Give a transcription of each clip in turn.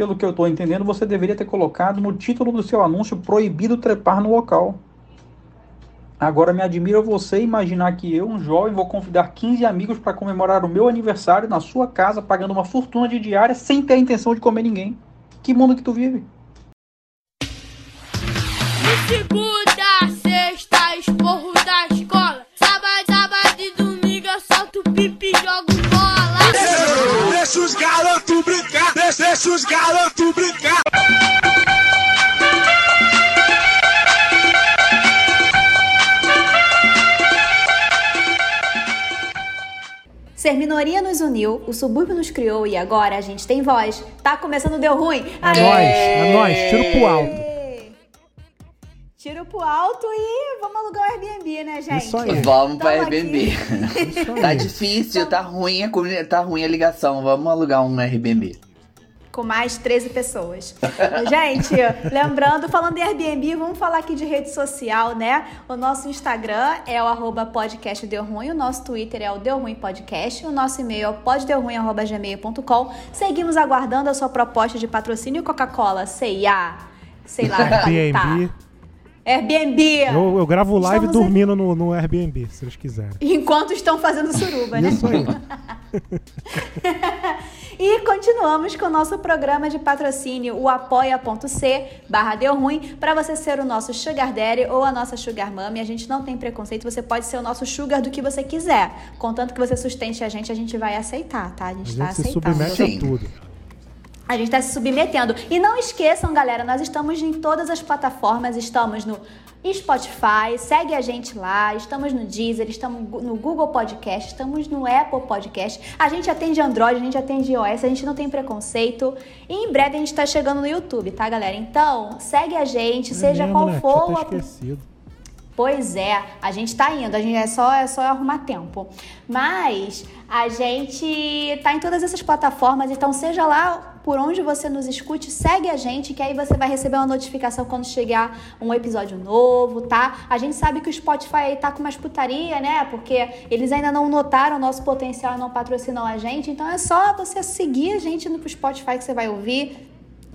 pelo que eu estou entendendo, você deveria ter colocado no título do seu anúncio proibido trepar no local. Agora me admira você imaginar que eu, um jovem, vou convidar 15 amigos para comemorar o meu aniversário na sua casa, pagando uma fortuna de diária sem ter a intenção de comer ninguém. Que mundo que tu vive? segunda, deixa, os garotos brincar. Ser minoria nos uniu, o subúrbio nos criou e agora a gente tem voz. Tá começando Deu Ruim? É nóis, é nóis, tiro pro alto. Tiro pro alto e vamos alugar um Airbnb, né, gente? Isso aí. Vamos pra Airbnb. Isso aí. tá difícil, tá ruim, a tá ruim a ligação. Vamos alugar um Airbnb. Com mais 13 pessoas. gente, lembrando, falando em Airbnb, vamos falar aqui de rede social, né? O nosso Instagram é o arroba podcast Deu Ruim, o nosso Twitter é o Deu Ruim Podcast, o nosso e-mail é o poddeuruim.gmail.com. Seguimos aguardando a sua proposta de patrocínio Coca-Cola, C&A, sei lá, Airbnb. tá. Airbnb. Eu, eu gravo live Estamos dormindo no, no Airbnb, se eles quiserem. Enquanto estão fazendo suruba, né? Isso aí. Continuamos com o nosso programa de patrocínio, o apoia.c barra deu ruim, para você ser o nosso sugar daddy ou a nossa sugar mommy. A gente não tem preconceito, você pode ser o nosso sugar do que você quiser. Contanto que você sustente a gente, a gente vai aceitar, tá? A A gente tá gente se aceitando. submete Sim. a tudo. A gente está se submetendo. E não esqueçam, galera, nós estamos em todas as plataformas. Estamos no Spotify, segue a gente lá. Estamos no Deezer, estamos no Google Podcast, estamos no Apple Podcast. A gente atende Android, a gente atende iOS, a gente não tem preconceito. E em breve a gente está chegando no YouTube, tá, galera? Então, segue a gente, seja qual né? for o esquecido. Pois é, a gente tá indo, a gente é só é só arrumar tempo. Mas a gente tá em todas essas plataformas, então seja lá por onde você nos escute, segue a gente, que aí você vai receber uma notificação quando chegar um episódio novo, tá? A gente sabe que o Spotify aí tá com umas putaria, né? Porque eles ainda não notaram o nosso potencial e não patrocinam a gente, então é só você seguir a gente no Spotify que você vai ouvir.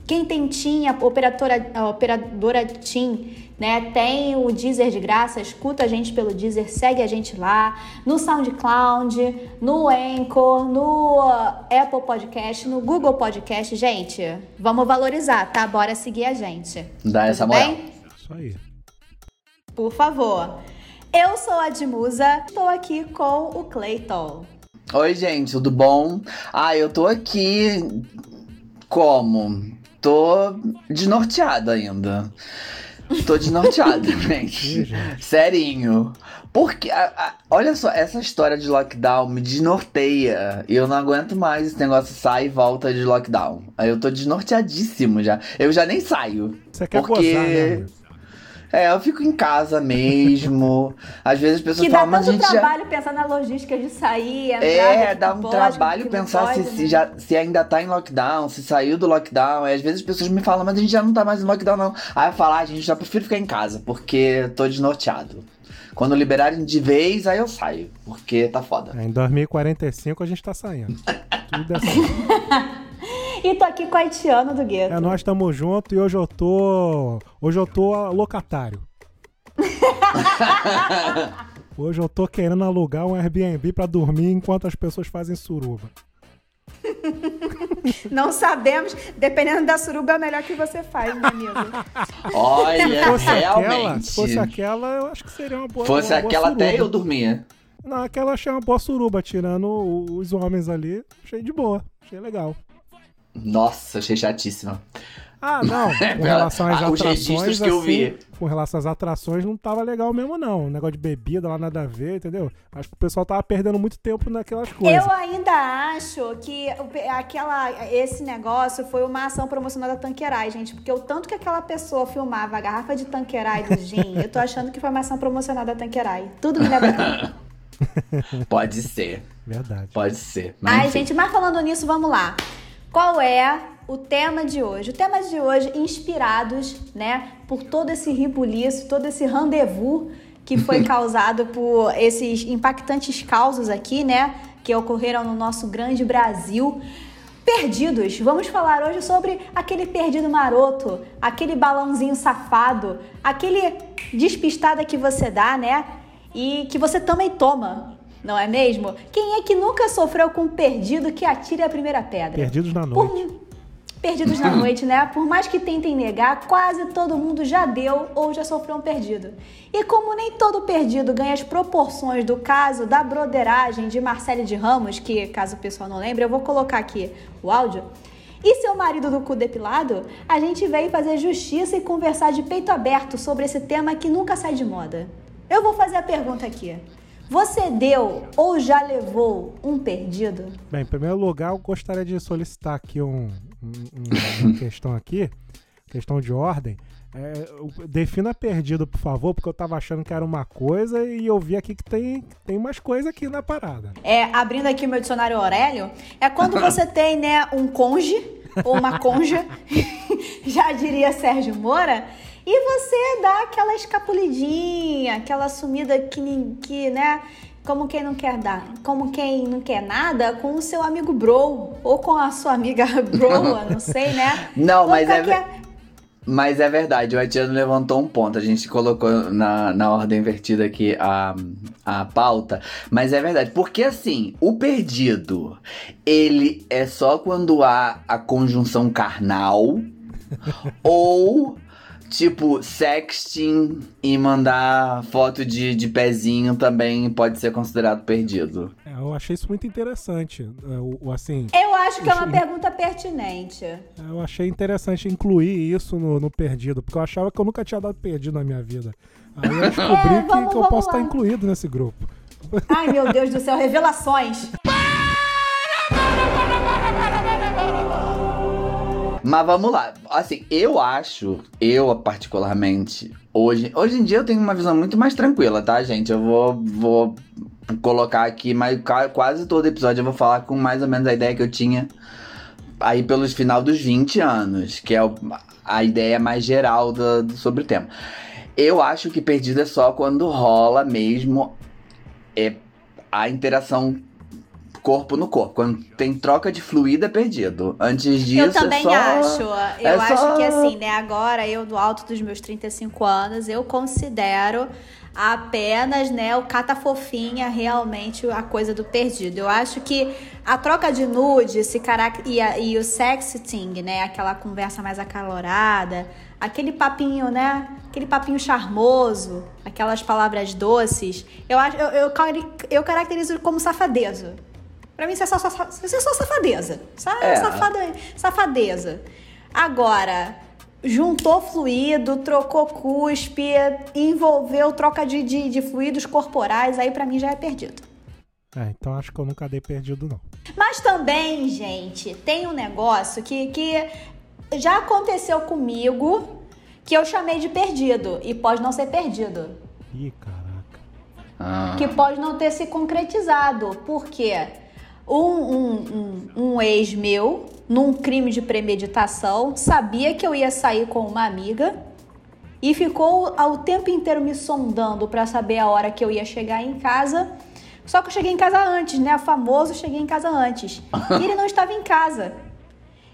Quem tem TIM, a operadora, a operadora TIM, né, tem o Deezer de graça, escuta a gente pelo Deezer, segue a gente lá, no SoundCloud, no Anchor, no Apple Podcast, no Google Podcast. Gente, vamos valorizar, tá? Bora seguir a gente. Dá essa Tudo moral. bem? Isso aí. Por favor. Eu sou a Edmusa, estou aqui com o Clayton. Oi, gente, tudo bom? Ah, eu tô aqui. Como? Tô desnorteado ainda. Tô desnorteado, gente. Serinho. Porque, a- a- olha só, essa história de lockdown me desnorteia. E eu não aguento mais esse negócio sai e volta de lockdown. Aí eu tô desnorteadíssimo já. Eu já nem saio. Você quer Porque- gozar, né? É, eu fico em casa mesmo. Às vezes as pessoas Que dá falam, mas a tanto gente já. trabalho pensar na logística de sair, entrar, É, que dá um pode, trabalho pensar se, pode, se, né? já, se ainda tá em lockdown, se saiu do lockdown. E às vezes as pessoas me falam, mas a gente já não tá mais em lockdown, não. Aí eu falo, ah, gente, já prefiro ficar em casa, porque tô desnorteado. Quando liberarem de vez, aí eu saio, porque tá foda. É, Em 2045 a gente tá saindo. Tudo é assim. E tô aqui com a Haitiana do Gueto. É, nós estamos juntos e hoje eu tô. Hoje eu tô locatário. Hoje eu tô querendo alugar um Airbnb pra dormir enquanto as pessoas fazem suruba. Não sabemos, dependendo da suruba, é o melhor que você faz, meu amigo. Olha, Se fosse aquela, realmente. se fosse aquela, eu acho que seria uma boa. Fosse uma boa aquela até suruba. eu dormia. Não, aquela achei uma boa suruba, tirando os homens ali. Achei de boa, achei legal. Nossa, achei chatíssima. Ah, não. Com relação às Ah, atrações, registros que eu assim, vi. com relação às atrações, não tava legal mesmo, não. O negócio de bebida lá, nada a ver, entendeu? Acho que o pessoal tava perdendo muito tempo naquelas coisas. Eu ainda acho que aquela, esse negócio foi uma ação promocional da Tanqueray, gente. Porque o tanto que aquela pessoa filmava a garrafa de Tanqueray do gin, eu tô achando que foi uma ação promocional da Tanqueray. Tudo me leva. Pode ser, Verdade. pode ser. Mas Ai, enfim. gente, mas falando nisso, vamos lá. Qual é o tema de hoje? O tema de hoje, inspirados, né, por todo esse ribuliço, todo esse rendezvous que foi causado por esses impactantes causos aqui, né, que ocorreram no nosso grande Brasil. Perdidos. Vamos falar hoje sobre aquele perdido maroto, aquele balãozinho safado, aquele despistada que você dá, né? E que você também toma, não é mesmo? Quem é que nunca sofreu com um perdido que atire a primeira pedra? Perdidos na Por- noite. Perdidos na noite, né? Por mais que tentem negar, quase todo mundo já deu ou já sofreu um perdido. E como nem todo perdido ganha as proporções do caso da broderagem de Marcele de Ramos, que caso o pessoal não lembre, eu vou colocar aqui o áudio. E seu marido do cu depilado, a gente veio fazer justiça e conversar de peito aberto sobre esse tema que nunca sai de moda. Eu vou fazer a pergunta aqui. Você deu ou já levou um perdido? Bem, em primeiro lugar, eu gostaria de solicitar aqui um, um- um- uma questão aqui, questão de ordem. É, defina perdido, por favor, porque eu tava achando que era uma coisa e eu vi aqui que tem, tem mais coisa aqui na parada. É, abrindo aqui o meu dicionário Aurélio, é quando você tem, né, um conge ou uma conja, já diria Sérgio Moura, e você dá aquela escapulidinha, aquela sumida que, que, né, como quem não quer dar, como quem não quer nada, com o seu amigo bro, ou com a sua amiga broa, não sei, né? Não, mas é qualquer- Mas é verdade, o Atiano levantou um ponto. A gente colocou na, na ordem invertida aqui a, a pauta. Mas é verdade, porque assim, o perdido, ele é só quando há a conjunção carnal ou. Tipo, sexting e mandar foto de, de pezinho também pode ser considerado perdido. É, eu achei isso muito interessante. É, o- o, assim, Eu acho que é uma pergunta pertinente. eu achei interessante incluir isso no, no perdido, porque eu achava que eu nunca tinha dado perdido na minha vida. Aí eu descobri É, que, vamos- que eu vamos posso estar lá. incluído nesse grupo. Ai, meu Deus do céu, revelações. Mas vamos lá. Assim, eu acho, eu particularmente, hoje, hoje em dia eu tenho uma visão muito mais tranquila, tá, gente? Eu vou, vou colocar aqui, mas quase todo episódio eu vou falar com mais ou menos a ideia que eu tinha aí pelos final dos 20 anos, que é a ideia mais geral do, do- sobre o tema. Eu acho que perdido é só quando rola mesmo é, a interação corpo no corpo. Quando tem troca de fluido é perdido. Antes disso Eu também é só... acho. Eu é acho só- que assim, né? Agora, eu do alto dos meus 35 anos, eu considero apenas, né, o cata fofinha realmente a coisa do perdido. Eu acho que a troca de nude esse carac- e, a- e o sexting, né, aquela conversa mais acalorada, aquele papinho, né, aquele papinho charmoso, aquelas palavras doces, eu acho eu, eu, eu caracterizo como safadeza. Pra mim, isso é só, só, isso é só safadeza. Sa- É. safada- safadeza. Agora, juntou fluido, trocou cuspe, envolveu troca de, de, de fluidos corporais, aí pra mim já é perdido. É, então acho que eu nunca dei perdido, não. Mas também, gente, tem um negócio que, que já aconteceu comigo que eu chamei de perdido e pode não ser perdido. Ih, caraca. Ah. que pode não ter se concretizado. Por quê? Um, um, um, um ex meu, num crime de premeditação, sabia que eu ia sair com uma amiga e ficou ao tempo inteiro me sondando para saber a hora que eu ia chegar em casa. Só que eu cheguei em casa antes, né? O famoso cheguei em casa antes. E ele não estava em casa.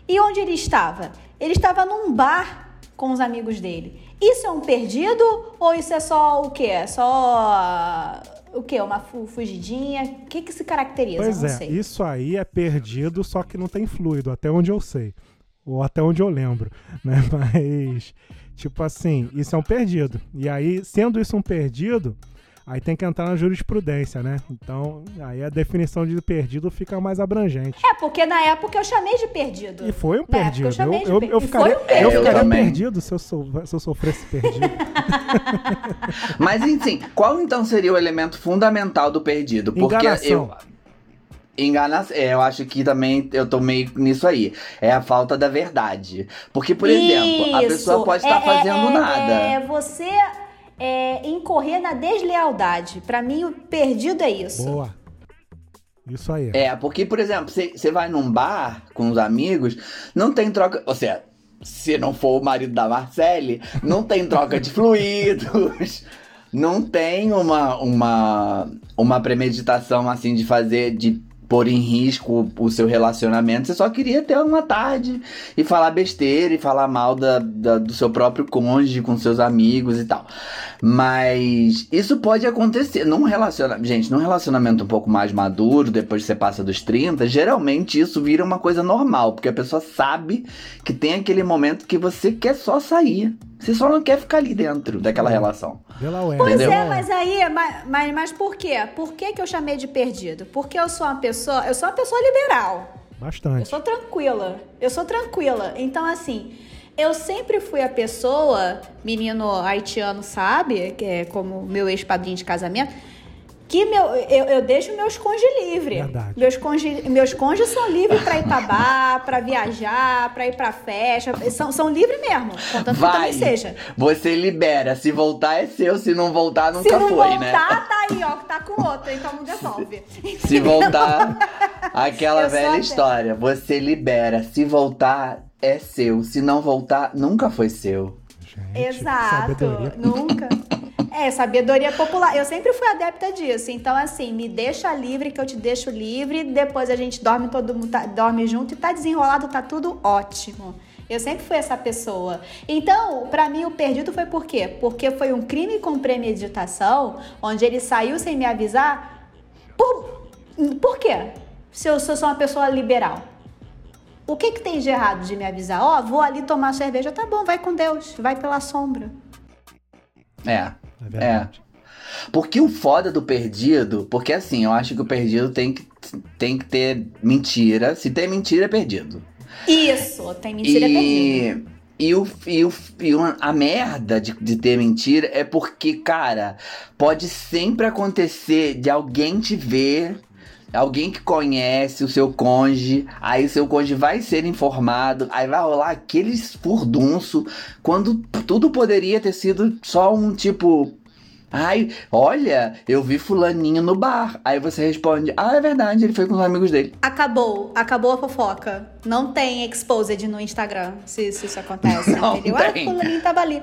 E onde ele estava? Ele estava num bar com os amigos dele. Isso é um perdido ou isso é só o quê? É Só o quê? Uma fu- fugidinha? O que que se caracteriza? Pois não é, sei. isso aí é perdido, só que não tem fluido, até onde eu sei. Ou até onde eu lembro, né? Mas, tipo assim, isso é um perdido. E aí, sendo isso um perdido, aí tem que entrar na jurisprudência, né? Então, aí a definição de perdido fica mais abrangente. É, porque na época eu chamei de perdido. E foi um perdido. eu chamei Eu, de eu, eu ficaria, foi um perdido. eu ficaria perdido se eu, sou, se eu sofresse perdido. Mas enfim, qual então seria o elemento fundamental do perdido? Porque Enganação. eu. Enganação. É, eu acho que também eu tô meio nisso aí. É a falta da verdade. Porque, por exemplo, a Isso. pessoa pode estar É- é- fazendo é- nada. É você é, incorrer na deslealdade. Pra mim, o perdido é isso. Boa. Isso aí. É, porque, por exemplo, você vai num bar com os amigos, não tem troca. Ou seja, se não for o marido da Marcele, não tem troca de fluidos. Não tem uma, uma, uma premeditação assim de fazer, de pôr em risco o seu relacionamento, você só queria ter uma tarde e falar besteira e falar mal da, da- do seu próprio cônjuge com seus amigos e tal. Mas isso pode acontecer num relacionamento. Gente, num relacionamento um pouco mais maduro, depois que você passa dos 30, geralmente isso vira uma coisa normal, porque a pessoa sabe que tem aquele momento que você quer só sair. Você só não quer ficar ali dentro daquela relação. Delaware. Pois Entendeu? é, mas aí, mas, mas, mas por quê? Por que, que eu chamei de perdido? Porque eu sou uma pessoa, eu sou uma pessoa liberal. Eu Bastante. sou tranquila. Eu sou tranquila. Então, assim, eu sempre fui a pessoa, menino haitiano sabe, que é como meu ex-padrinho de casamento, que meu, eu, eu deixo meus cônjuges livres. Verdade. Meus cônjuges, meus cônjuges são livres pra ir pra bar, pra viajar, pra ir pra festa. São, são livres mesmo, contanto que Vai! também seja. Você libera. Se voltar é seu, se não voltar, nunca Se não foi, voltar, né? tá aí, ó, que tá com outro, então não devolve. Se voltar, aquela Eu velha até- história. Você libera. Se voltar, é seu. Se não voltar, nunca foi seu. Gente, Exato, sabedoria. nunca. É, sabedoria popular. Eu sempre fui adepta disso. Então, assim, me deixa livre que eu te deixo livre. Depois a gente dorme todo mundo tá- dorme junto e tá desenrolado, tá tudo ótimo. Eu sempre fui essa pessoa. Então, pra mim, o perdido foi por quê? Porque foi um crime com premeditação, onde ele saiu sem me avisar. Por, por quê? Se eu, se eu sou uma pessoa liberal. O que, que tem de errado de me avisar? Ó, vou ali tomar cerveja. Tá bom, vai com Deus. Vai pela sombra. É. É verdade. Porque o foda do perdido, porque assim, eu acho que o perdido tem que, tem que ter mentira. Se tem mentira, é perdido. Isso, tem mentira perdida. E, e, o, e, o, e a merda de, de ter mentira é porque, cara, pode sempre acontecer de alguém te ver, alguém que conhece o seu cônjuge, aí o seu cônjuge vai ser informado, aí vai rolar aquele furdunço, quando tudo poderia ter sido só um tipo. Ai, olha, eu vi fulaninho no bar. Aí você responde, ah, é verdade, ele foi com os amigos dele. Acabou, acabou a fofoca. Não tem exposed no Instagram, se, se isso acontece, Não entendeu? tem. Ah, fulaninho tava ali.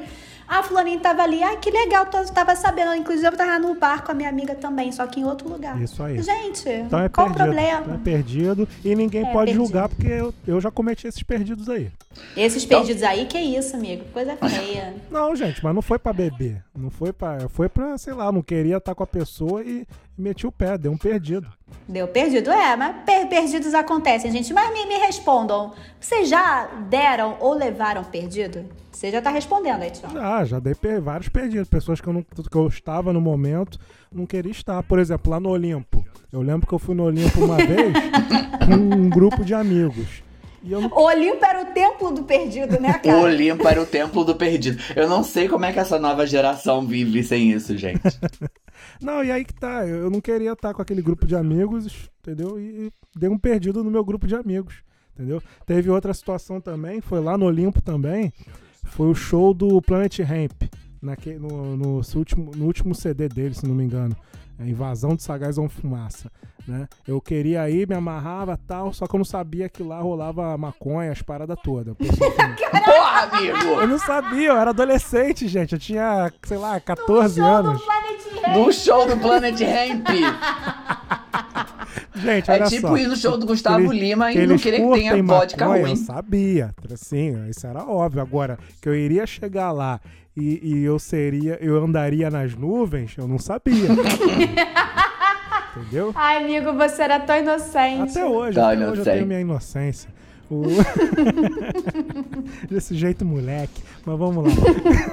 Ah, fulaninho tava ali. Ah, que legal, tô, tava sabendo. Inclusive, eu tava no bar com a minha amiga também, só que em outro lugar. Isso aí. Gente, Então é qual o perdido. problema? Então é perdido e ninguém É, pode perdido. julgar porque eu, eu já cometi esses perdidos aí. Esses perdidos aí, que isso, amigo? Coisa feia. Não, gente, mas não foi pra beber. Não foi pra. Foi pra, sei lá, não queria estar com a pessoa e meti o pé, deu um perdido. Deu perdido? É, mas per- perdidos acontecem, gente. Mas me, me respondam. Vocês já deram ou levaram perdido? Você já tá respondendo aí, Tião. Já, já dei per- vários perdidos. Pessoas que eu, não, que eu estava no momento, não queria estar. Por exemplo, lá no Olimpo. Eu lembro que eu fui no Olimpo uma vez com um grupo de amigos. E eu não O Olimpo era o templo do perdido, né, O cara? Olimpo era o templo do perdido. Eu não sei como é que essa nova geração vive sem isso, gente. Não, e aí que tá. Eu eu não queria estar com aquele grupo de amigos, entendeu? E dei um perdido no meu grupo de amigos, entendeu? Teve outra situação também, foi lá no Olimpo também. Foi o show do Planet Ramp, naque, no, no, último, no último CD dele, se não me engano. É Invasão de Sagaz on Fumaça. Né? Eu queria ir, me amarrava e tal, só que eu não sabia que lá rolava maconha, as paradas todas. Assim, Porra, amigo! Eu não sabia, eu era adolescente, gente. Eu tinha, sei lá, 14 anos. No show do Planet Ramp. Gente, É tipo só. ir no show do Gustavo Eles- Lima e não querer que tenha vodka maconha, ruim. Eu sabia, assim, isso era óbvio. Agora, que eu iria chegar lá e, e eu seria, eu andaria nas nuvens, eu não sabia. Entendeu? Ai, amigo, você era tão inocente. Até hoje, Tá, até não hoje eu tenho minha inocência. O- Desse jeito, moleque. Mas vamos lá.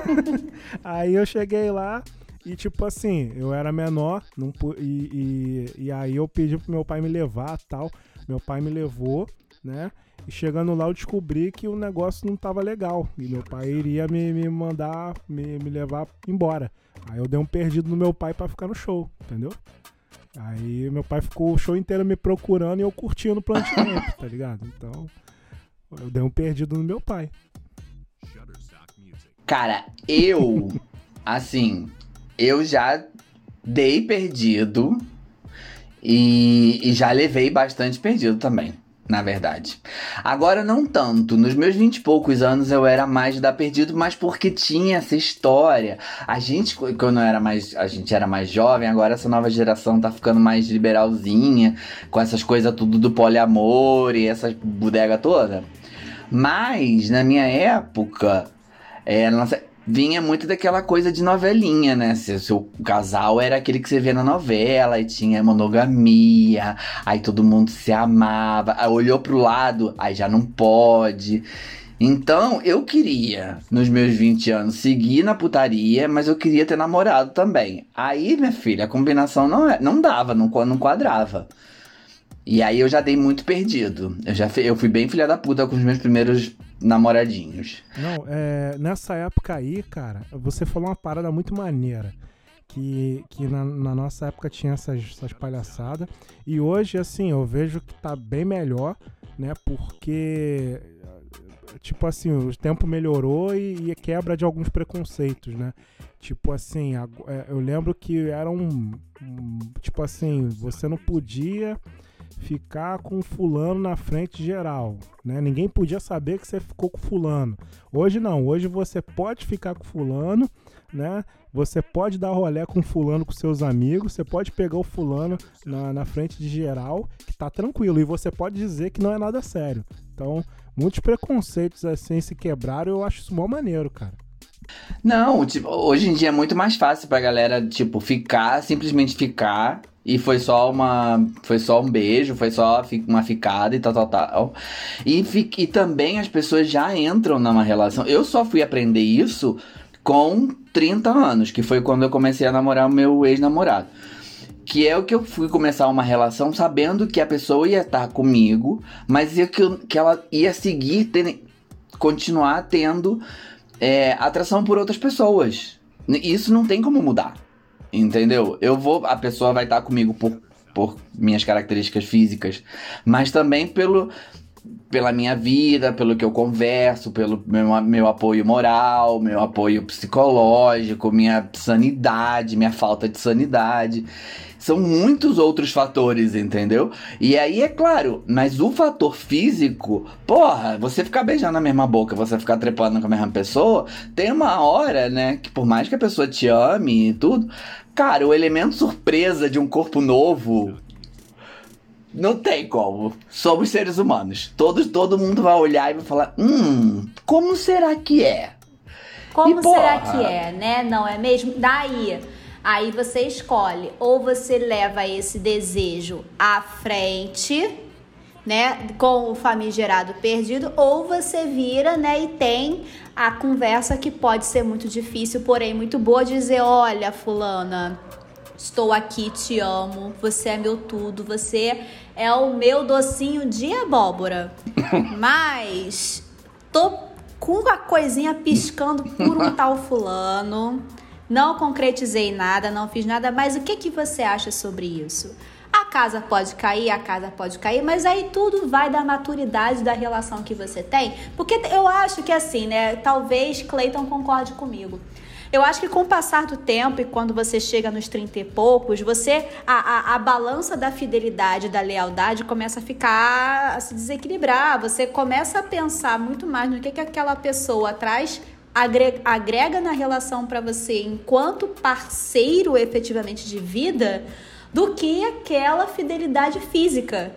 aí eu cheguei lá e, tipo assim, eu era menor não pu- e, e, e aí eu pedi pro meu pai me levar tal. Meu pai me levou, né? E chegando lá eu descobri que o negócio não tava legal. E meu pai iria me, me mandar, me, me levar embora. Aí eu dei um perdido no meu pai pra ficar no show, entendeu? Aí meu pai ficou o show inteiro me procurando e eu curtindo o Ramp, tá ligado? Então, eu dei um perdido no meu pai. Cara, eu, assim, eu já dei perdido e, e já levei bastante perdido também. Na verdade. Agora não tanto. Nos meus vinte e poucos anos eu era mais da perdido, mas porque tinha essa história. A gente, quando era mais, a gente era mais jovem, agora essa nova geração tá ficando mais liberalzinha, com essas coisas tudo do poliamor e essa bodega toda. Mas na minha época, é, vinha muito daquela coisa de novelinha, né? Seu casal era aquele que você vê na novela e tinha monogamia, aí todo mundo se amava, aí olhou pro lado, aí já não pode. Então, eu queria, nos meus 20 anos, seguir na putaria, mas eu queria ter namorado também. Aí, minha filha, a combinação não, é, não dava, não, não quadrava. E aí eu já dei muito perdido. Eu já eu fui bem filha da puta com os meus primeiros namoradinhos. Não, é, nessa época aí, cara, você falou uma parada muito maneira. Que, que na, na nossa época tinha essas, essas palhaçadas. E hoje, assim, eu vejo que tá bem melhor, né? Porque, tipo assim, o tempo melhorou e, e quebra de alguns preconceitos, né? Tipo assim, é, eu lembro que era um, um. Tipo assim, você não podia ficar com fulano na frente geral, né? Ninguém podia saber que você ficou com fulano. Hoje não, hoje você pode ficar com fulano, né? Você pode dar rolé com fulano com seus amigos, você pode pegar o fulano na, na frente de geral, que tá tranquilo, e você pode dizer que não é nada sério. Então, muitos preconceitos assim se quebraram, eu acho isso mó maneiro, cara. Não, tipo, hoje em dia é muito mais fácil pra galera, tipo, ficar, simplesmente ficar e foi só uma. Foi só um beijo, foi só uma ficada e tal, tal, tal. E, e também as pessoas já entram numa relação. Eu só fui aprender isso com 30 anos, que foi quando eu comecei a namorar o meu ex-namorado. Que é o que eu fui começar uma relação sabendo que a pessoa ia estar comigo, mas que, que ela ia seguir, ter, continuar tendo é, atração por outras pessoas. Isso não tem como mudar. Entendeu? Eu vou. A pessoa vai estar comigo por, por minhas características físicas, mas também pelo pela minha vida, pelo que eu converso, pelo meu, meu apoio moral, meu apoio psicológico, minha sanidade, minha falta de sanidade. São muitos outros fatores, entendeu? E aí é claro, mas o fator físico, porra, você ficar beijando a mesma boca, você ficar trepando com a mesma pessoa, tem uma hora, né, que por mais que a pessoa te ame e tudo, cara, o elemento surpresa de um corpo novo não tem como. Somos seres humanos. Todos, todo mundo vai olhar e vai falar: hum, como será que é? Como e, será porra, que é, né? Não é mesmo? Daí Aí você escolhe, ou você leva esse desejo à frente, né, com o famigerado perdido, ou você vira, né, e tem a conversa que pode ser muito difícil, porém muito boa, dizer, olha, fulana, estou aqui, te amo, você é meu tudo, você é o meu docinho de abóbora. Mas tô com a coisinha piscando por um tal fulano. Não concretizei nada, não fiz nada, mas o que, que você acha sobre isso? A casa pode cair, a casa pode cair, mas aí tudo vai da maturidade da relação que você tem. Porque eu acho que assim, né? Talvez Cleiton concorde comigo. Eu acho que com o passar do tempo e quando você chega nos 30 e poucos, você a, a, a balança da fidelidade, da lealdade começa a ficar a se desequilibrar. Você começa a pensar muito mais no que, que aquela pessoa traz agrega na relação para você enquanto parceiro efetivamente de vida do que aquela fidelidade física.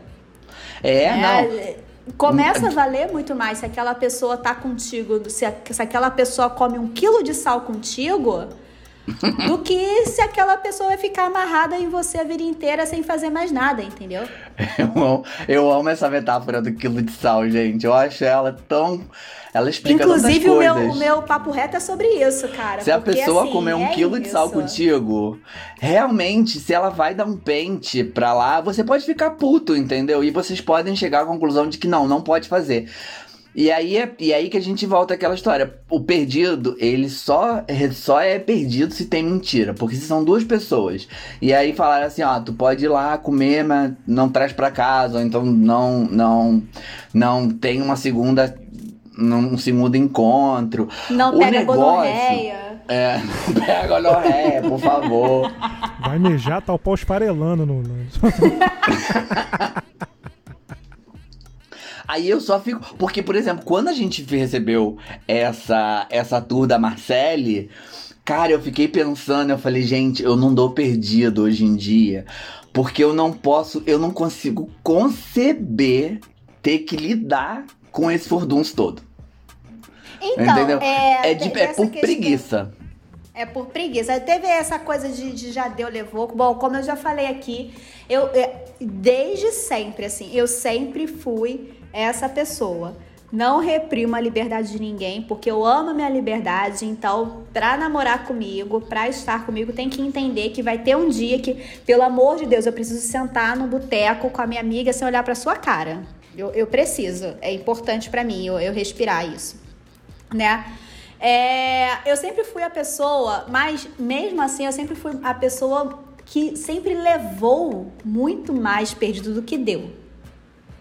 É, é não. Começa a valer muito mais se aquela pessoa tá contigo, se, se aquela pessoa come um quilo de sal contigo, do que se aquela pessoa vai ficar amarrada em você a vida inteira sem fazer mais nada, entendeu? Eu amo, eu amo essa metáfora do quilo de sal, gente. Eu acho ela tão. Ela explica Inclusive, o meu, o meu papo reto é sobre isso, cara. Se porque, a pessoa assim, comer um é quilo isso. de sal contigo, realmente, se ela vai dar um pente pra lá, você pode ficar puto, entendeu? E vocês podem chegar à conclusão de que não, não pode fazer. E aí, é, e aí que a gente volta àquela história. O perdido, ele só, só é perdido se tem mentira. Porque se são duas pessoas. E aí falaram assim, ó, tu pode ir lá comer, mas não traz pra casa. Ou então não, não, não tem uma segunda um segundo encontro. Não o pega negócio, gonorreia. É, não pega gonorreia, por favor. Vai mijar, tá o pau esfarelando no... Aí eu só fico. Porque, por exemplo, quando a gente recebeu essa, essa tour da Marcelle, cara, eu fiquei pensando, eu falei, gente, eu não dou perdido hoje em dia. Porque eu não posso, eu não consigo conceber ter que lidar com esse furdunço todo. Então, Entendeu? é, É, de, é por questão- preguiça. É por preguiça. Teve essa coisa de, de já deu, levou. Bom, como eu já falei aqui, eu é, desde sempre, assim, eu sempre fui essa pessoa. Não reprimo a liberdade de ninguém, porque eu amo a minha liberdade. Então, pra namorar comigo, pra estar comigo, tem que entender que vai ter um dia que, pelo amor de Deus, eu preciso sentar no boteco com a minha amiga sem olhar pra sua cara. Eu, eu preciso. É importante pra mim eu, eu respirar isso né? É, eu sempre fui a pessoa, mas mesmo assim eu sempre fui a pessoa que sempre levou muito mais perdido do que deu.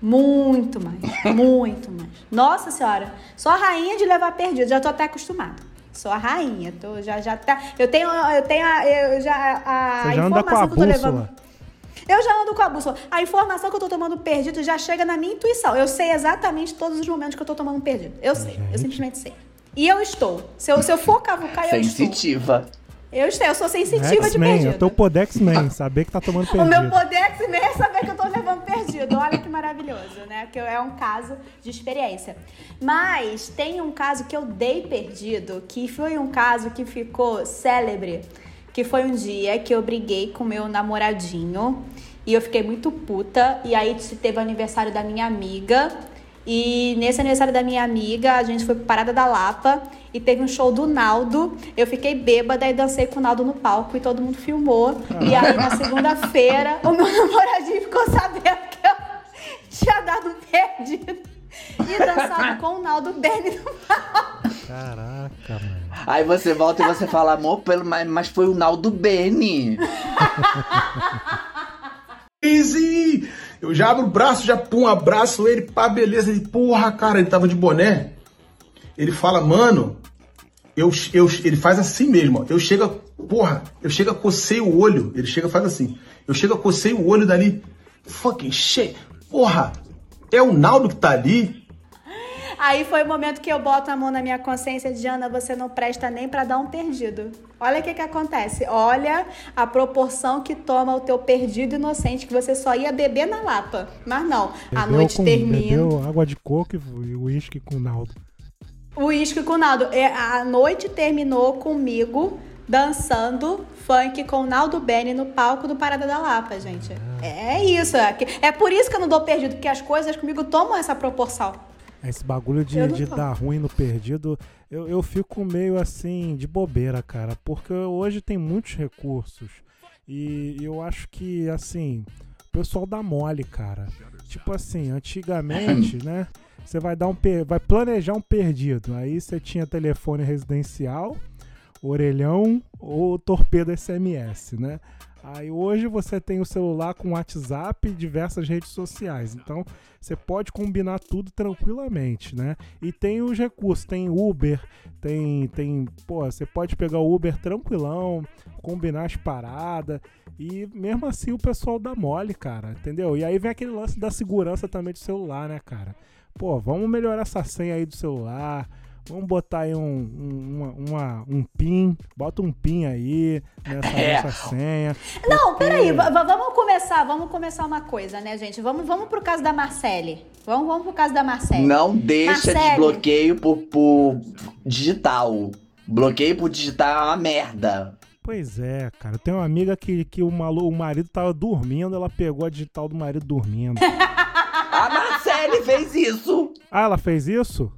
Muito mais, muito mais. Nossa senhora, sou a rainha de levar perdido, já tô até acostumada. Sou a rainha, tô, já, já tá. Eu tenho, eu tenho, a- eu já, a Você já anda com a informação que eu tô levando. Eu já ando com a bússola. A informação que eu tô tomando perdido já chega na minha intuição. Eu sei exatamente todos os momentos que eu tô tomando perdido. Eu sei, eu Gente. simplesmente sei. E eu estou. Se eu, se eu for cavucar, eu estou. Sensitiva. Eu estou, eu sou sensitiva de X-Men, perdido. eu tô Podex-Man, saber que tá tomando O meu perdido. poder X-Men é saber que eu tô levando perdido. Olha maravilhoso, né? Que é um caso de experiência. Mas tem um caso que eu dei perdido, que foi um caso que ficou célebre, que foi um dia que eu briguei com meu namoradinho e eu fiquei muito puta. E aí teve o aniversário da minha amiga. E nesse aniversário da minha amiga, a gente foi pra Parada da Lapa e teve um show do Naldo. Eu fiquei bêbada e dancei com o Naldo no palco e todo mundo filmou. E aí na segunda-feira, o meu namoradinho ficou sabendo que eu tinha dado um perdido e dançado com o Naldo Berni no palco. Caraca, mano. Aí você volta e você fala, amor, pelo, mas, mas foi o Naldo Beni. Easy! Eu já abro o braço, já pum, abraço ele, pá, beleza. Ele, porra, cara, ele tava de boné. Ele fala, mano, eu, eu, ele faz assim mesmo, ó. Eu chego, porra, eu chego a cocei o olho. Ele chega faz assim. Eu chego a cocei o olho dali. Fucking shit. Porra, é o Naldo que tá ali? Aí foi o momento que eu boto a mão na minha consciência de Ana, você não presta nem pra dar um perdido. Olha o que que acontece. Olha a proporção que toma o teu perdido inocente, que você só ia beber na lapa. Mas não, a Bebeu noite com- termina. Bebeu água de coco e uísque com Naldo. Uísque com o Naldo. É, A noite terminou comigo dançando funk com o Naldo Beni no palco do Parada da Lapa, gente. É isso. É, é por isso que eu não dou perdido, porque as coisas comigo tomam essa proporção. Esse bagulho de, de dar ruim no perdido, eu, eu fico meio assim, de bobeira, cara. Porque hoje tem muitos recursos. E eu acho que, assim, o pessoal dá mole, cara. Tipo assim, antigamente, né? Você vai dar um per- vai planejar um perdido. Aí você tinha telefone residencial, orelhão ou torpedo SMS, né? Aí hoje você tem o celular com WhatsApp e diversas redes sociais. Então você pode combinar tudo tranquilamente, né? E tem os recursos, tem Uber, tem tem, pô, você pode pegar o Uber tranquilão, combinar as paradas e mesmo assim o pessoal dá mole, cara, entendeu? E aí vem aquele lance da segurança também do celular, né, cara? Pô, vamos melhorar essa senha aí do celular. Vamos botar aí um, um, uma, uma- um PIN, bota um PIN aí nessa, É. nessa senha. Não, porque- peraí, va- va- vamos começar, vamos começar uma coisa, né, gente? Vamos, vamos pro caso da Marcele. Vamos, vamos pro caso da Marcele. Não deixa Marcele. desbloqueio por, por digital. Bloqueio por digital é uma merda. Pois é, cara. Eu tenho uma amiga que, que o, malu, o marido tava dormindo, ela pegou a digital do marido dormindo. A Marcele fez isso. ah, ela fez isso?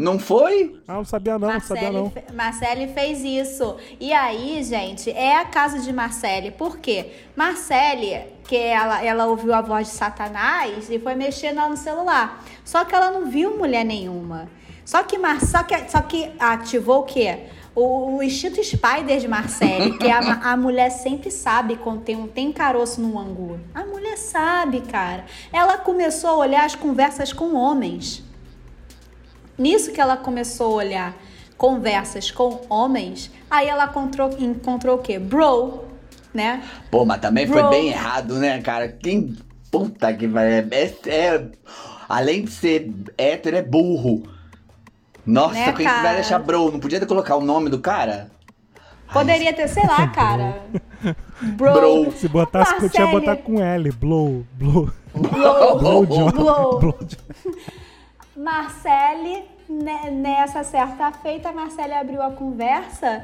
Não foi? Ah, não sabia não, não sabia Marcele, não. fe- Marcele fez isso. E aí, gente, é a casa de Marcele. Por quê? Marcele, que ela, ela ouviu a voz de Satanás e foi mexendo lá no celular. Só que ela não viu mulher nenhuma. Só que, Mar, só que, só que ativou o quê? O, o instinto Spider de Marcele, que a, a mulher sempre sabe quando tem, um- tem caroço no angu. A mulher sabe, cara. Ela começou a olhar as conversas com homens. Nisso que ela começou a olhar conversas com homens, aí ela encontrou, encontrou o quê? Bro, né? Pô, mas também foi Bro. bem errado, né, cara? Quem. Puta que vai. É, é- Além de ser hétero, é burro. Nossa, Né, quem cara? vai deixar bro? Não podia ter colocar o nome do cara? Poderia ter, sei lá, cara. Bro. Bro. Se botasse, Marcele. podia botar com L. Blow, blow. Blow. Blow John. Blow. Blow John. Marcele, ne- nessa certa feita, Marcele abriu a conversa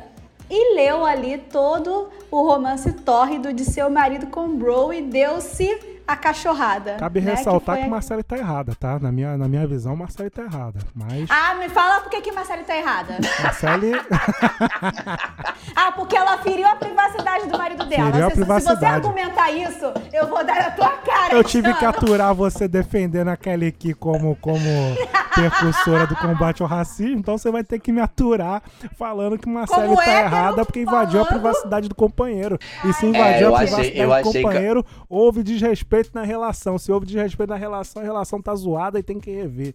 e leu ali todo o romance tórrido de seu marido com Bro e deu-se a cachorrada. Cabe né, ressaltar que, a- Marcele tá errada, tá? Na minha, na minha visão, Marcele tá errada. Mas Ah, me fala por que, que Marcele tá errada. Marcele. Ah, porque ela feriu a privacidade do marido dela. Feriu a Se- Se, você privacidade. argumentar isso, eu vou dar na tua cara. Eu tive que Cristiano. aturar você defendendo a Kelly Key como, como percursora do combate ao racismo, então você vai ter que me aturar falando que Marcele Como tá hétero, errada porque invadiu a falando- privacidade do companheiro. E se É, invadiu eu a achei- privacidade eu do achei que- companheiro, houve desrespeito na relação. Se houve desrespeito na relação, a relação tá zoada e tem que rever.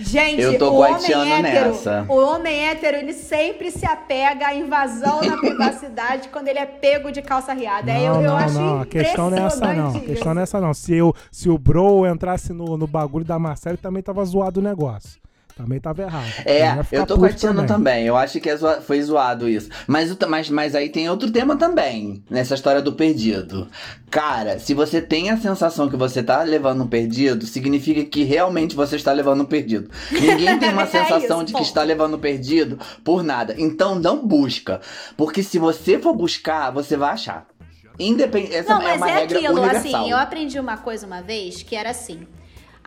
Gente, Eu tô o homem hétero, nessa. o homem hétero, ele sempre se apega à invasão na privacidade quando ele é pego de calça riada. É, eu, Não, eu não, acho não. A questão não é essa, não. A questão não é essa, não. Se, eu, se o Bro entrasse no, no bagulho da Marcele, também tava zoado o negócio. Também tava errado. É, eu tô curtindo também. Eu acho que é zoa- foi zoado isso. Mas, mas, mas aí tem outro tema também, nessa história do perdido. Cara, se você tem a sensação que você tá levando um perdido, significa que realmente você está levando um perdido. Ninguém tem uma É sensação isso, de que está levando um perdido por nada. Então não busca. Porque se você for buscar, você vai achar. Independente. Essa Não, é mas uma é regra aquilo, universal. assim, eu aprendi uma coisa uma vez que era assim.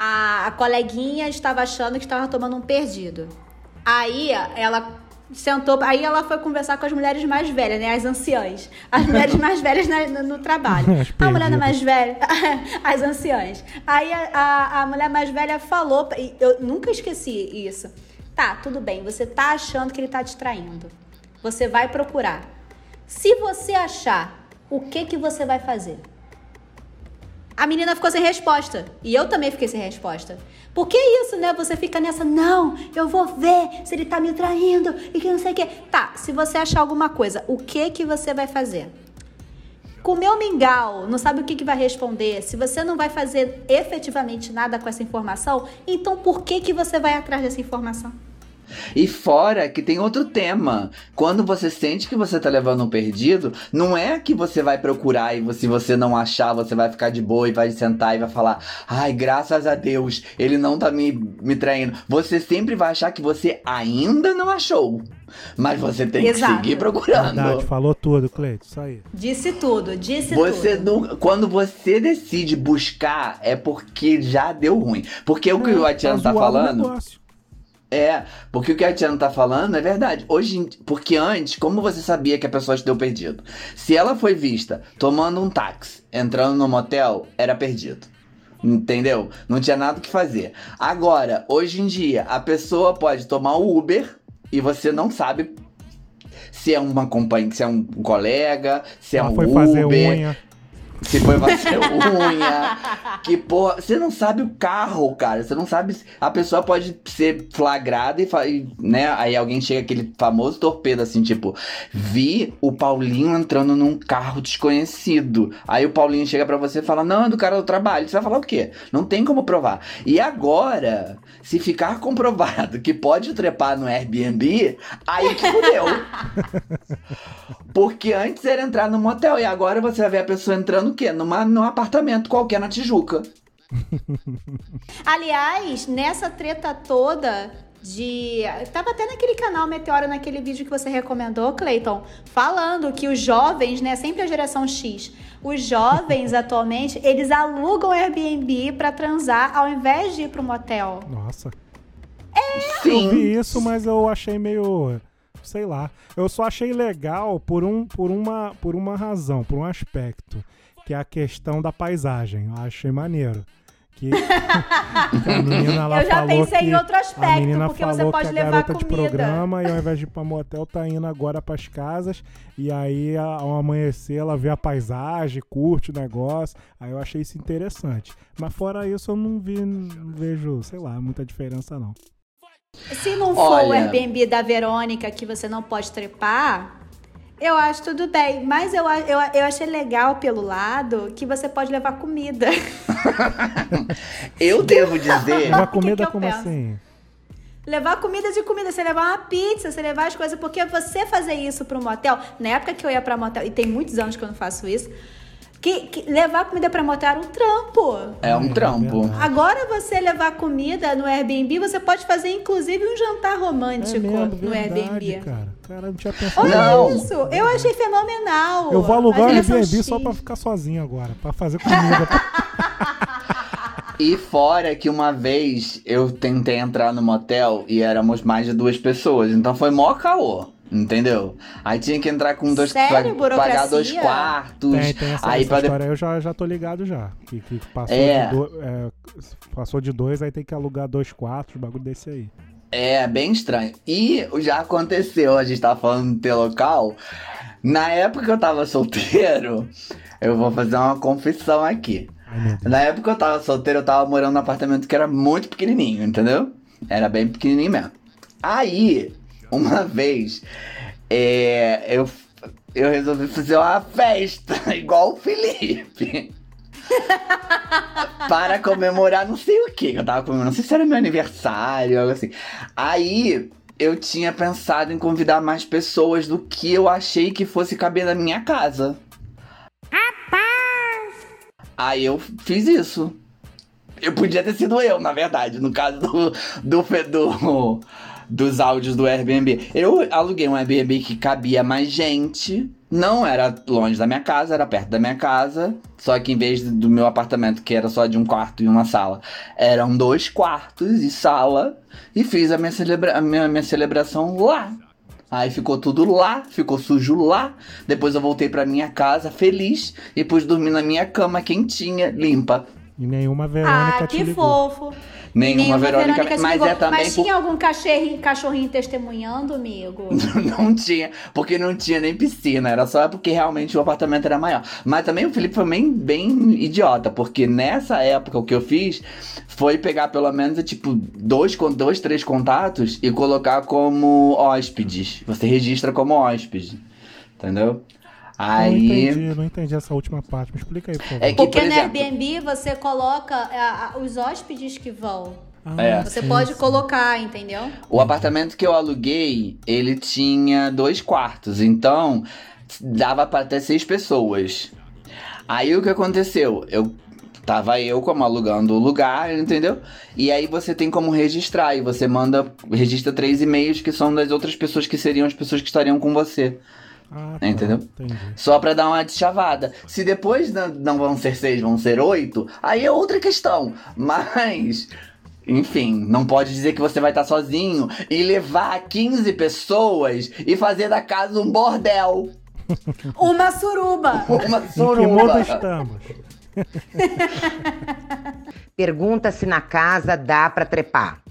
A, a coleguinha estava achando que estava tomando um perdido. Aí ela sentou, aí ela foi conversar com as mulheres mais velhas, né? As anciãs. As mulheres mais velhas na- no, no trabalho. A mulher mais velha, as anciãs. Aí a, a, a mulher mais velha falou, eu nunca esqueci isso. Tá, tudo bem, você tá achando que ele tá te traindo. Você vai procurar. Se você achar, o que que você vai fazer? A menina ficou sem resposta. E eu também fiquei sem resposta. Por que isso, né? Você fica nessa, não, eu vou ver se ele tá me traindo e que não sei o quê. Tá, se você achar alguma coisa, o que que você vai fazer? Comeu mingau, não sabe o que, que vai responder. Se você não vai fazer efetivamente nada com essa informação, então por que, que você vai atrás dessa informação? E fora que tem outro tema. Quando você sente que você tá levando um perdido, não é que você vai procurar e se você não achar, você vai ficar de boa e vai sentar e vai falar: ai, graças a Deus, ele não tá me, me traindo. Você sempre vai achar que você ainda não achou. Mas você tem Exato. que seguir procurando. Verdade, falou tudo, Cleito. Isso aí. Disse tudo, disse Você tudo. não, quando você decide buscar, é porque já deu ruim. Porque o que o Atiano tá o falando. negócio. É, porque o que a Tiana tá falando é verdade. Hoje, porque antes, como você sabia que a pessoa te deu perdido? Se ela foi vista tomando um táxi, entrando no motel, era perdido. Entendeu? Não tinha nada o que fazer. Agora, hoje em dia, a pessoa pode tomar o Uber e você não sabe se é uma companhia, se é um colega, se é Ela um foi Uber, fazer unha. Se foi fazer unha. Que porra, você não sabe o carro, cara. Você não sabe. A pessoa pode ser flagrada e, e, né? Aí alguém chega aquele famoso torpedo assim, tipo, vi o Paulinho entrando num carro desconhecido. Aí o Paulinho chega pra você e fala: "Não, é do cara do trabalho". Você vai falar o quê? Não tem como provar. E agora, se ficar comprovado que pode trepar no Airbnb, aí que fudeu. Porque antes era entrar no motel e agora você vai ver a pessoa entrando o quê? Numa, num apartamento qualquer na Tijuca. Aliás, nessa treta toda de. Tava até naquele canal Meteoro, naquele vídeo que você recomendou, Clayton, falando que os jovens, né? Sempre a geração X. Os jovens atualmente, eles alugam Airbnb pra transar ao invés de ir pro motel. Nossa. Eu Sim. vi isso, mas eu achei meio. Sei lá. Eu só achei legal por, um, por, uma, por uma razão, por um aspecto. Que é a questão da paisagem. Eu achei maneiro. Que, que a menina lá Eu já falou pensei que em outro a aspecto, menina porque você pode que a levar garota de comida. programa e ao invés de ir pra motel tá indo agora pras casas e aí a- ao amanhecer ela vê a paisagem, curte o negócio. Aí eu achei isso interessante. Mas fora isso eu não vi, não vejo, sei lá, muita diferença não. Se não for o Olha. Airbnb da Verônica que você não pode trepar, Eu acho tudo bem, mas eu, eu, eu achei legal pelo lado que você pode levar comida. Eu devo dizer. Levar que comida que eu como penso? assim? levar comida de comida, você levar uma pizza, você levar as coisas, porque você fazer isso para um motel, na época que eu ia para motel, e tem muitos anos que eu não faço isso, que, que levar comida para motel era um trampo. É um trampo. verdade. Agora você levar comida no Airbnb, você pode fazer inclusive um jantar É romântico mesmo, no verdade, Airbnb. cara. Cara, não tinha pensado. Olha Não. isso, eu achei fenomenal. Eu vou alugar o Airbnb só pra ficar sozinho agora, pra fazer comida. E fora que uma vez eu tentei entrar no motel e éramos mais de duas pessoas, então foi mó caô. Entendeu? Aí tinha que entrar com dois. Sério? Pagar dois quartos. tem, tem essa, aí essa pra história eu já, já tô ligado já. Que, que passou, É. de do- é, passou de dois, aí tem que alugar dois quartos, bagulho desse aí. É, bem estranho. E já aconteceu, a gente tava falando ter local. Na época que eu tava solteiro, eu vou fazer uma confissão aqui. Na época que eu tava solteiro, eu tava morando num apartamento que era muito pequenininho, entendeu? Era bem pequenininho mesmo. Aí, uma vez, é, eu, eu resolvi fazer uma festa, igual o Felipe. para comemorar não sei o que que eu tava comemorando. Não sei se era meu aniversário, algo assim. Aí, eu tinha pensado em convidar mais pessoas do que eu achei que fosse caber na minha casa. Aí eu fiz isso. Eu podia ter sido eu, na verdade, no caso do, do, do- dos áudios do Airbnb. Eu aluguei um Airbnb que cabia mais gente. Não era longe da minha casa, era perto da minha casa. Só que em vez do meu apartamento, que era só de um quarto e uma sala, eram dois quartos e sala. E fiz a minha, celebra a minha, minha celebração lá. Aí ficou tudo lá, ficou sujo lá. Depois eu voltei pra minha casa feliz e pus dormir na minha cama quentinha, limpa. E nenhuma Verônica Ah, te que fofo. Nenhuma Verônica, te mas é também Mas por- tinha algum cachorrinho, cachorrinho testemunhando, amigo? não tinha, porque não tinha nem piscina, era só porque realmente o apartamento era maior. Mas também o Felipe foi bem, bem idiota, porque nessa época o que eu fiz foi pegar pelo menos tipo dois, dois três contatos e colocar como hóspedes. Você registra como hóspede, entendeu? Não Aí. entendi, não entendi essa última parte. Me explica aí, por favor. É que, Porque por no exemplo, Airbnb você coloca ah, ah, os hóspedes que vão. Ah, É. Você sim, pode sim. colocar, entendeu? O apartamento que eu aluguei, ele tinha dois quartos, então dava para até seis pessoas. Aí o que aconteceu? Eu tava eu como alugando o lugar, entendeu? E aí você tem como registrar e você manda registra três e-mails que são das outras pessoas que seriam as pessoas que estariam com você. Ah, tá, Entendeu? Entendi. Só pra dar uma deschavada. Se depois não, não vão ser seis, vão ser oito, aí é outra questão. Mas, enfim, não pode dizer que você vai estar sozinho e levar 15 pessoas e fazer da casa um bordel. Uma suruba. Uma Em que mundo suruba. estamos? Pergunta se na casa dá para trepar.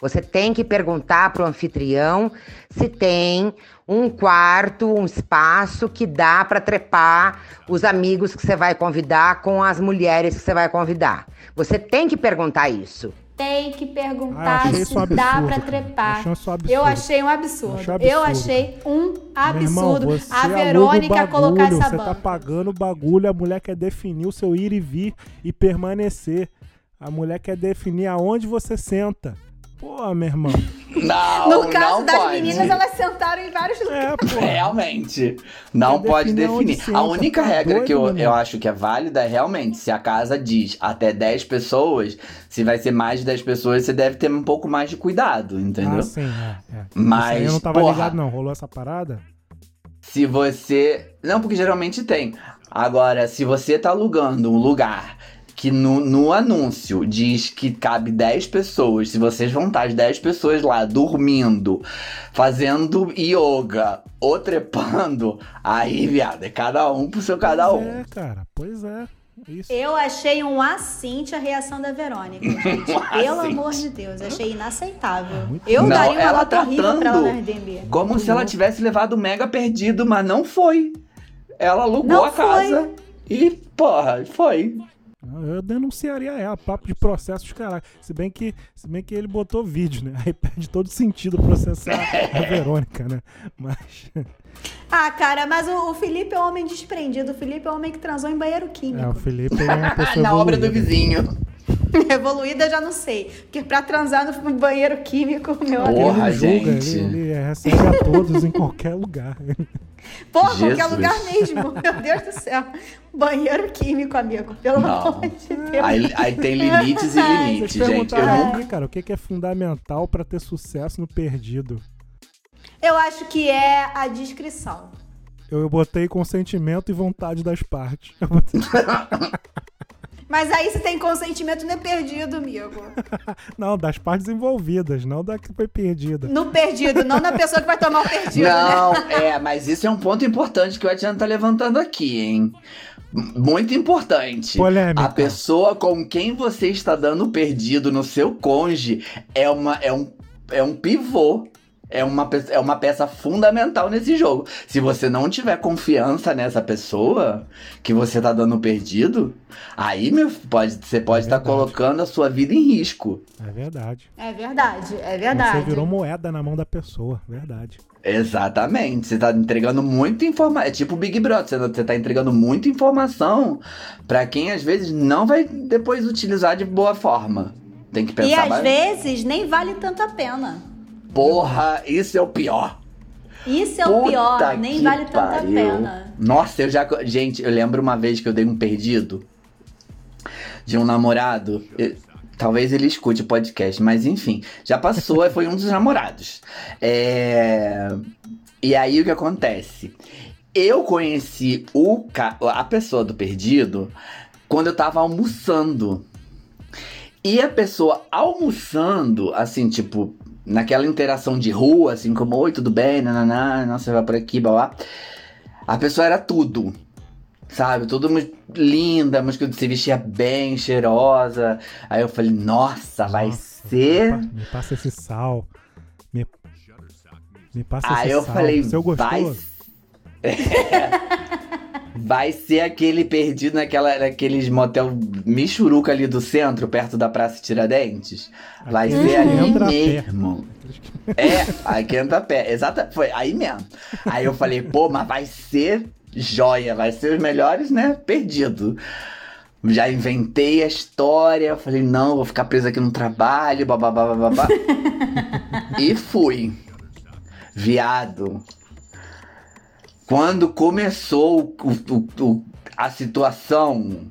Você tem que perguntar pro anfitrião se tem um quarto, um espaço que dá para trepar os amigos que você vai convidar com as mulheres que você vai convidar. Você tem que perguntar isso. Tem que Ah, perguntar achei se isso dá cara. trepar. Eu achei um absurdo. Achei Eu achei um absurdo. irmão, você a o Verônica bagulho, colocar essa Você banca. tá pagando o bagulho, a mulher quer definir o seu ir e vir e permanecer. A mulher quer definir aonde você senta. Pô, meu irmão. Não, No caso não das pode. meninas, elas sentaram em vários lugares. É, pô. Realmente. Não Quer pode definir A única tá regra doido, que eu, eu acho que é válida é realmente se a casa diz até 10 pessoas, se vai ser mais de 10 pessoas, você deve ter um pouco mais de cuidado, entendeu? Ah, sim, é, é. Mas, Isso aí eu não tava porra. ligado, não. Rolou essa parada? Se você. Não, porque geralmente tem. Agora, se você tá alugando um lugar que no, no anúncio diz que cabe 10 pessoas, se vocês vão estar as 10 pessoas lá dormindo, fazendo yoga ou trepando, aí, viado, é cada um pro seu cada Pois um. É, cara. Pois é. Isso. Eu achei um assinte a reação da Verônica, gente. Pelo amor de Deus, achei inaceitável. Eu Não, daria uma ela nota horrível pra ela Airbnb. Como se ela tivesse levado o mega perdido, mas não foi. Ela alugou Não a foi. casa e, porra, foi. Eu denunciaria ela, papo de processos, caralho. Se bem que, se bem que ele botou vídeo, né? Aí perde todo sentido processar a Verônica, né? Mas. Ah, cara, mas o, o Felipe é um homem desprendido. O Felipe é um homem que transou em banheiro É, químico. o Felipe é uma pessoa Na obra do evoluída. vizinho. Evoluída eu já não sei. Porque pra transar no banheiro químico, meu Porra, amigo. Ele julga, gente. ele, ele recebe a todos em qualquer lugar. Porra, qualquer Jesus. lugar mesmo. Meu Deus do céu. Banheiro químico, amigo. Pelo Não. amor de Deus. Aí, aí tem limites e limites, Vocês gente. Eu perguntaram não cara, o que que é fundamental pra ter sucesso no perdido? Eu acho que é a descrição. Eu, eu botei consentimento e vontade das partes. Eu botei- Mas aí se tem consentimento, não é perdido, amigo. Não, das partes envolvidas, não da que foi perdida. No perdido, não na pessoa que vai tomar o perdido, né? Não, é, mas isso é um ponto importante que o Etienne tá levantando aqui, hein? Muito importante. Polêmica. A pessoa com quem você está dando perdido no seu cônjuge é, uma, é, um, é um pivô. É uma, é uma peça fundamental nesse jogo. Se você não tiver confiança nessa pessoa que você tá dando perdido, aí meu, pode, você pode estar Verdade. colocando a sua vida em risco. É verdade. É verdade, é verdade. Você virou moeda na mão da pessoa, verdade. Exatamente. Você tá entregando muita informação. É tipo o Big Brother. Você, tá entregando muita informação pra quem às vezes não vai depois utilizar de boa forma. Tem que pensar E às mais. vezes nem vale tanto a pena. Porra, isso é o pior. Isso é o Puta pior, nem vale tanto a pariu. pena. Nossa, eu já. Gente, eu lembro uma vez que eu dei um perdido de um namorado. Eu- Talvez ele escute o podcast, mas enfim, já passou, foi um dos namorados. É, E aí o que acontece? Eu conheci o ca... a pessoa do perdido quando eu tava almoçando. E a pessoa almoçando, assim, tipo, naquela interação de rua, assim, como, oi, tudo bem, nananá, nossa, você vai por aqui, blá. A pessoa era tudo, sabe? Tudo mu- linda, mas que se vestia bem, cheirosa. Aí eu falei, nossa, vai Nossa, ser... Me, pa- me passa esse sal. Me, me passa Aí esse eu sal. falei, Seu gostoso. Vai ser aquele perdido naquela, naqueles motel Michuruca ali do centro, perto da Praça Tiradentes. Vai Aqueles ser que ali mesmo. É, aí que entra a pé. Exata, foi aí mesmo. Aí eu falei, pô, mas vai ser joia, vai ser os melhores, né? Perdido. Já inventei a história, falei, não, vou ficar preso aqui no trabalho, bababá. e fui. Viado. Quando começou o- o- o- a situação,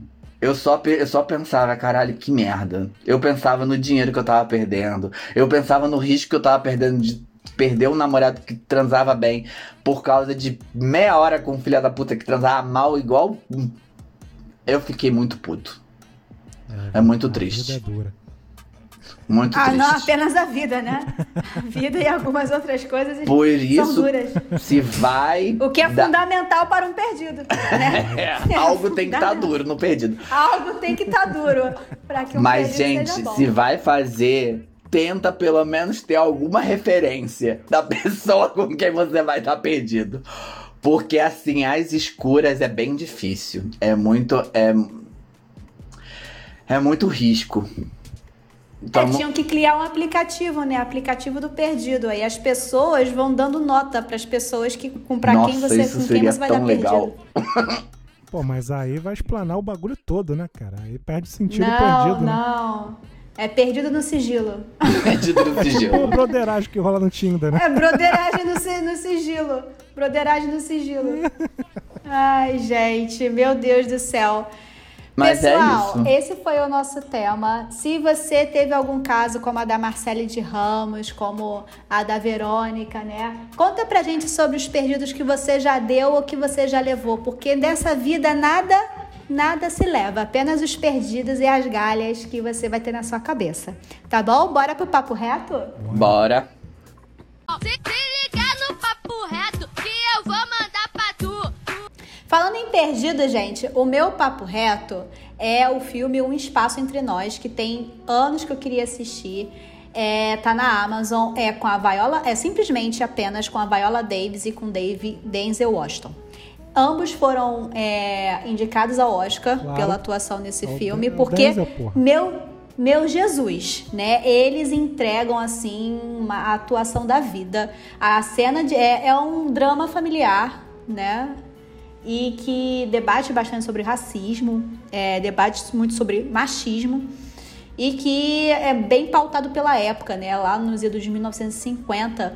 eu só, eu só pensava, caralho, que merda. Eu pensava no dinheiro que eu tava perdendo. Eu pensava no risco que eu tava perdendo de perder um namorado que transava bem por causa de meia hora com um filho da puta que transava mal igual. Eu fiquei muito puto. É muito a triste. é dura. Muito Ah, triste. não apenas a vida, né? A vida e algumas outras coisas Por são isso, duras. se vai. O que é dar- fundamental para um perdido, né? É, algo tem que estar fundamental. duro no perdido. Algo tem que estar duro para que um Mas, perdido gente, se vai fazer, tenta pelo menos ter alguma referência da pessoa com quem você vai estar perdido. Porque, assim, as escuras é bem difícil. É muito. É, é muito risco. Então, É, tinham que criar um aplicativo, né? Aplicativo do perdido. Aí as pessoas vão dando nota para as pessoas que com para quem você isso com quem seria você vai tão dar legal. perdido. Pô, mas aí vai explanar o bagulho todo, né, cara? Aí perde sentido Não, perdido, né? não. É perdido no sigilo. perdido no Tipo o sigilo. broderagem que rola no Tinder, né? É broderagem no, no sigilo. Broderagem no sigilo. Ai, gente, meu Deus do céu. Mas é Pessoal, isso. esse foi o nosso tema. Se você teve algum caso como a da Marcele de Ramos, como a da Verônica, né? Conta pra gente sobre os perdidos que você já deu ou que você já levou, porque dessa vida nada, nada se leva, apenas os perdidos e as galhas que você vai ter na sua cabeça. Tá bom? Bora pro papo reto? Bora. Se, se Falando em perdido, gente, o meu papo reto é o filme Um Espaço Entre Nós, que tem anos que eu queria assistir. É, tá na Amazon, é com a Viola, é simplesmente apenas com a Viola Davis e com Dave Denzel Washington. Ambos foram é, indicados ao Oscar Claro. pela atuação nesse É filme, porque Denzel, meu meu Jesus, né? Eles entregam assim uma atuação da vida. A cena de, é, é um drama familiar, né? E que debate bastante sobre racismo, é, debate muito sobre machismo e que é bem pautado pela época, né? Lá nos idos de 1950.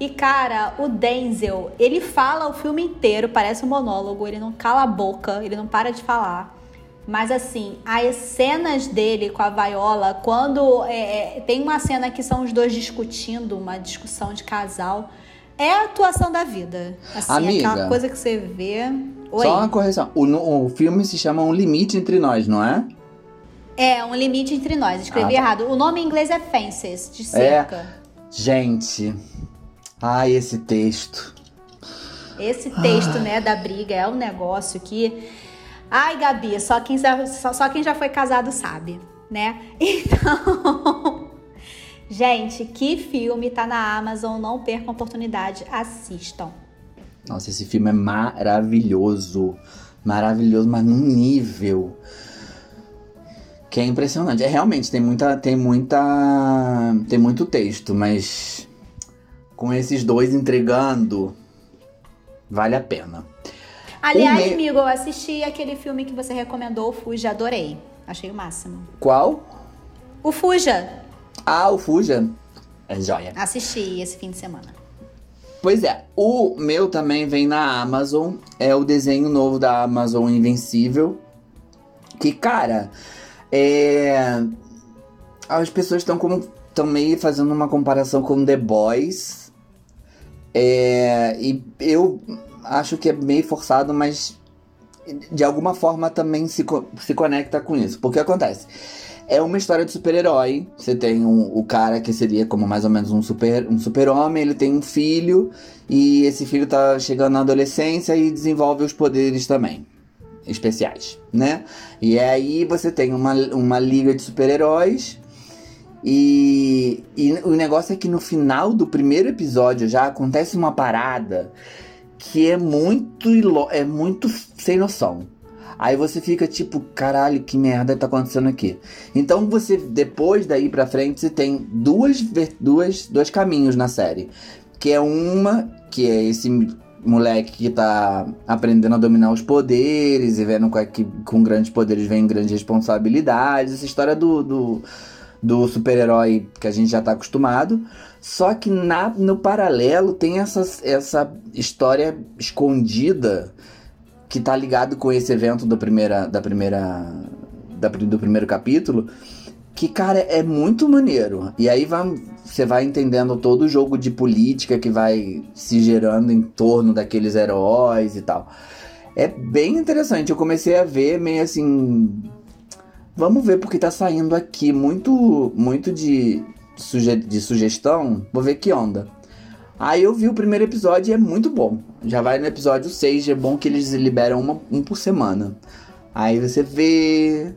E cara, o Denzel, ele fala o filme inteiro, parece um monólogo, ele não cala a boca, ele não para de falar. Mas assim, as cenas dele com a Viola, quando é, é, tem uma cena que são os dois discutindo, uma discussão de casal, é a atuação da vida. Assim, Amiga. aquela coisa que você vê. Oi. Só uma correção. O, o filme se chama Um Limite Entre Nós, não é? É, um limite entre nós. Escrevi Ah, tá. errado. O nome em inglês é Fences, de cerca. Gente. Ai, esse texto. Esse texto, né, da briga é um negócio que. Ai, Gabi, só quem, já- só, só quem já foi casado sabe, né? Então. Gente, que filme tá na Amazon, não percam a oportunidade, assistam. Nossa, esse filme é maravilhoso. Maravilhoso, mas num nível que é impressionante. É realmente tem muita tem muita tem muito texto, mas com esses dois entregando vale a pena. Aliás, me- amigo, eu assisti aquele filme que você recomendou, o Fuja, adorei. Achei o máximo. Qual? O Fuja, Ah, o Fuja. É joia. assisti esse fim de semana. Pois é, o meu também vem na Amazon. É o desenho novo da Amazon Invencível. Que, cara, é. As pessoas estão como. estão meio fazendo uma comparação com The Boys. É, e eu acho que é meio forçado, mas de alguma forma também se, co- se conecta com isso. Porque acontece. É uma história de super-herói. Você tem um- o cara que seria como mais ou menos um super um super-homem, ele tem um filho e esse filho tá chegando na adolescência e desenvolve os poderes também especiais, né? E aí você tem uma, uma liga de super-heróis e, e o negócio é que no final do primeiro episódio já acontece uma parada que é muito é muito sem noção. Aí você fica tipo, caralho, que merda tá acontecendo aqui? Então você, depois daí pra frente, você tem duas, duas, dois caminhos na série. Que é uma, que é esse moleque que tá aprendendo a dominar os poderes e vendo que que com grandes poderes vem grandes responsabilidades. Essa história do, do, do super-herói que a gente já tá acostumado. Só que na, no paralelo tem essa, essa história escondida que tá ligado com esse evento do primeira, da primeira, da, do primeiro capítulo, que, cara, é muito maneiro. E aí vai, você vai entendendo todo o jogo de política que vai se gerando em torno daqueles heróis e tal. É bem interessante. Eu comecei a ver meio assim. Vamos ver porque tá saindo aqui muito, muito de, suge de sugestão. Vou ver que onda. Aí eu vi o primeiro episódio e é muito bom. Já vai no episódio 6, é bom que eles liberam uma, um por semana. Aí você vê,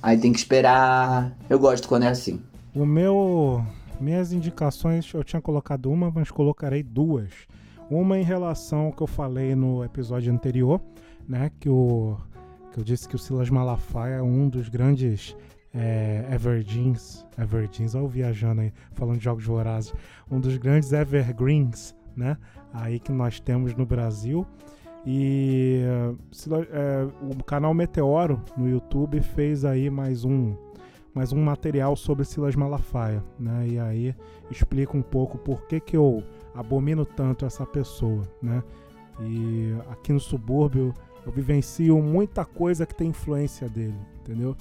aí tem que esperar. Eu gosto quando é assim. O meu. Minhas indicações, eu tinha colocado uma, mas colocarei duas. Uma em relação ao que eu falei no episódio anterior, né? Que, o, que eu disse que o Silas Malafaia é um dos grandes é, Evergreens. Evergreens, olha o viajando aí, falando de jogos vorazes. Um dos grandes Evergreens, né? Aí que nós temos no Brasil. E Silas- eh, o canal Meteoro no YouTube fez aí mais um mais um material sobre Silas Malafaia, né? E aí explica um pouco por que, que eu abomino tanto essa pessoa, né? E aqui no subúrbio eu vivencio muita coisa que tem influência dele, entendeu?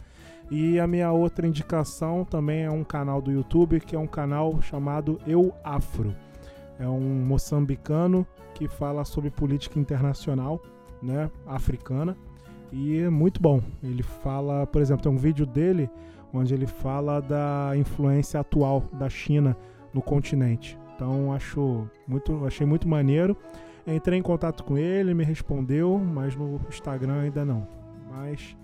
E a minha outra indicação também é um canal do YouTube que é um canal chamado Eu Afro. É um moçambicano que fala sobre política internacional, né, africana, e é muito bom. Ele fala, por exemplo, tem um vídeo dele onde ele fala da influência atual da China no continente. Então acho muito, achei muito maneiro. Entrei em contato com ele, me respondeu, mas no Instagram ainda não. Mas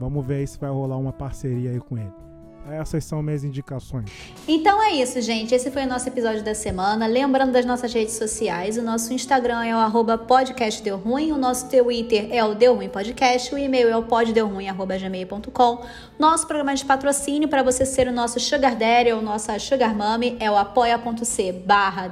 vamos ver aí se vai rolar uma parceria aí com ele. Essas são minhas indicações. Então é isso, gente. Esse foi o nosso episódio da semana. Lembrando das nossas redes sociais, o nosso Instagram é o arroba podcast Deu Ruim, o nosso Twitter é o Deu Ruim Podcast, o e-mail é o poddeuruim.gmail.com. Nosso programa de patrocínio para você ser o nosso Sugar Daddy ou nossa Sugar Mommy é o apoia.c barra.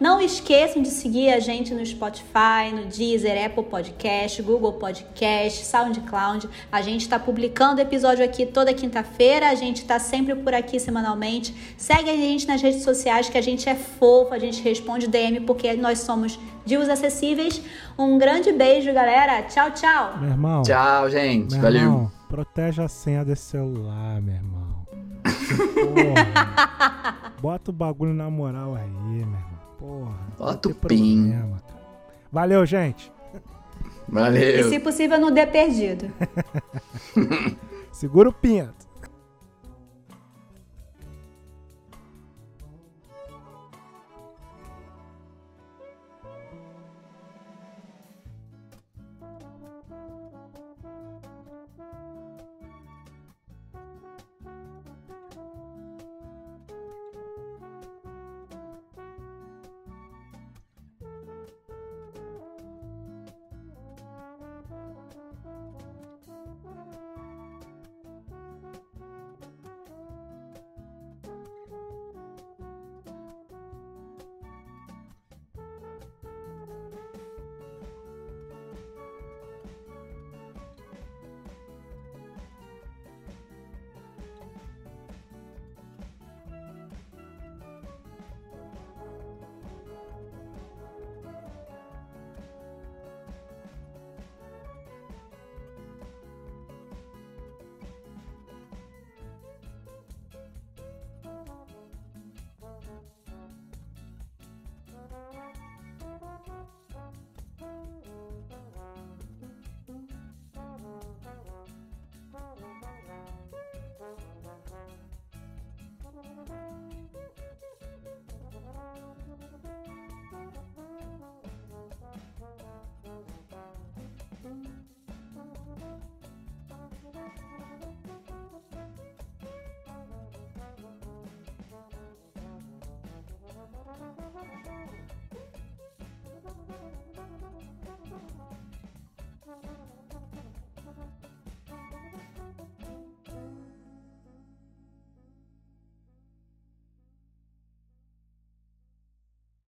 Não esqueçam de seguir a gente no Spotify, no Deezer, Apple Podcast, Google Podcast, SoundCloud. A gente está publicando episódio aqui toda quinta-feira. A gente está sempre por aqui semanalmente. Segue a gente nas redes sociais que a gente é fofo, a gente responde DM porque nós somos divos acessíveis. Um grande beijo, galera. Tchau, tchau. Meu irmão. Tchau, gente. Meu Valeu. irmão, protege a senha desse celular, meu irmão. Porra. Bota o bagulho na moral aí, meu irmão. Porra. Bota o pin. Valeu, gente. E Valeu. se possível, não dê perdido. Segura o pinto.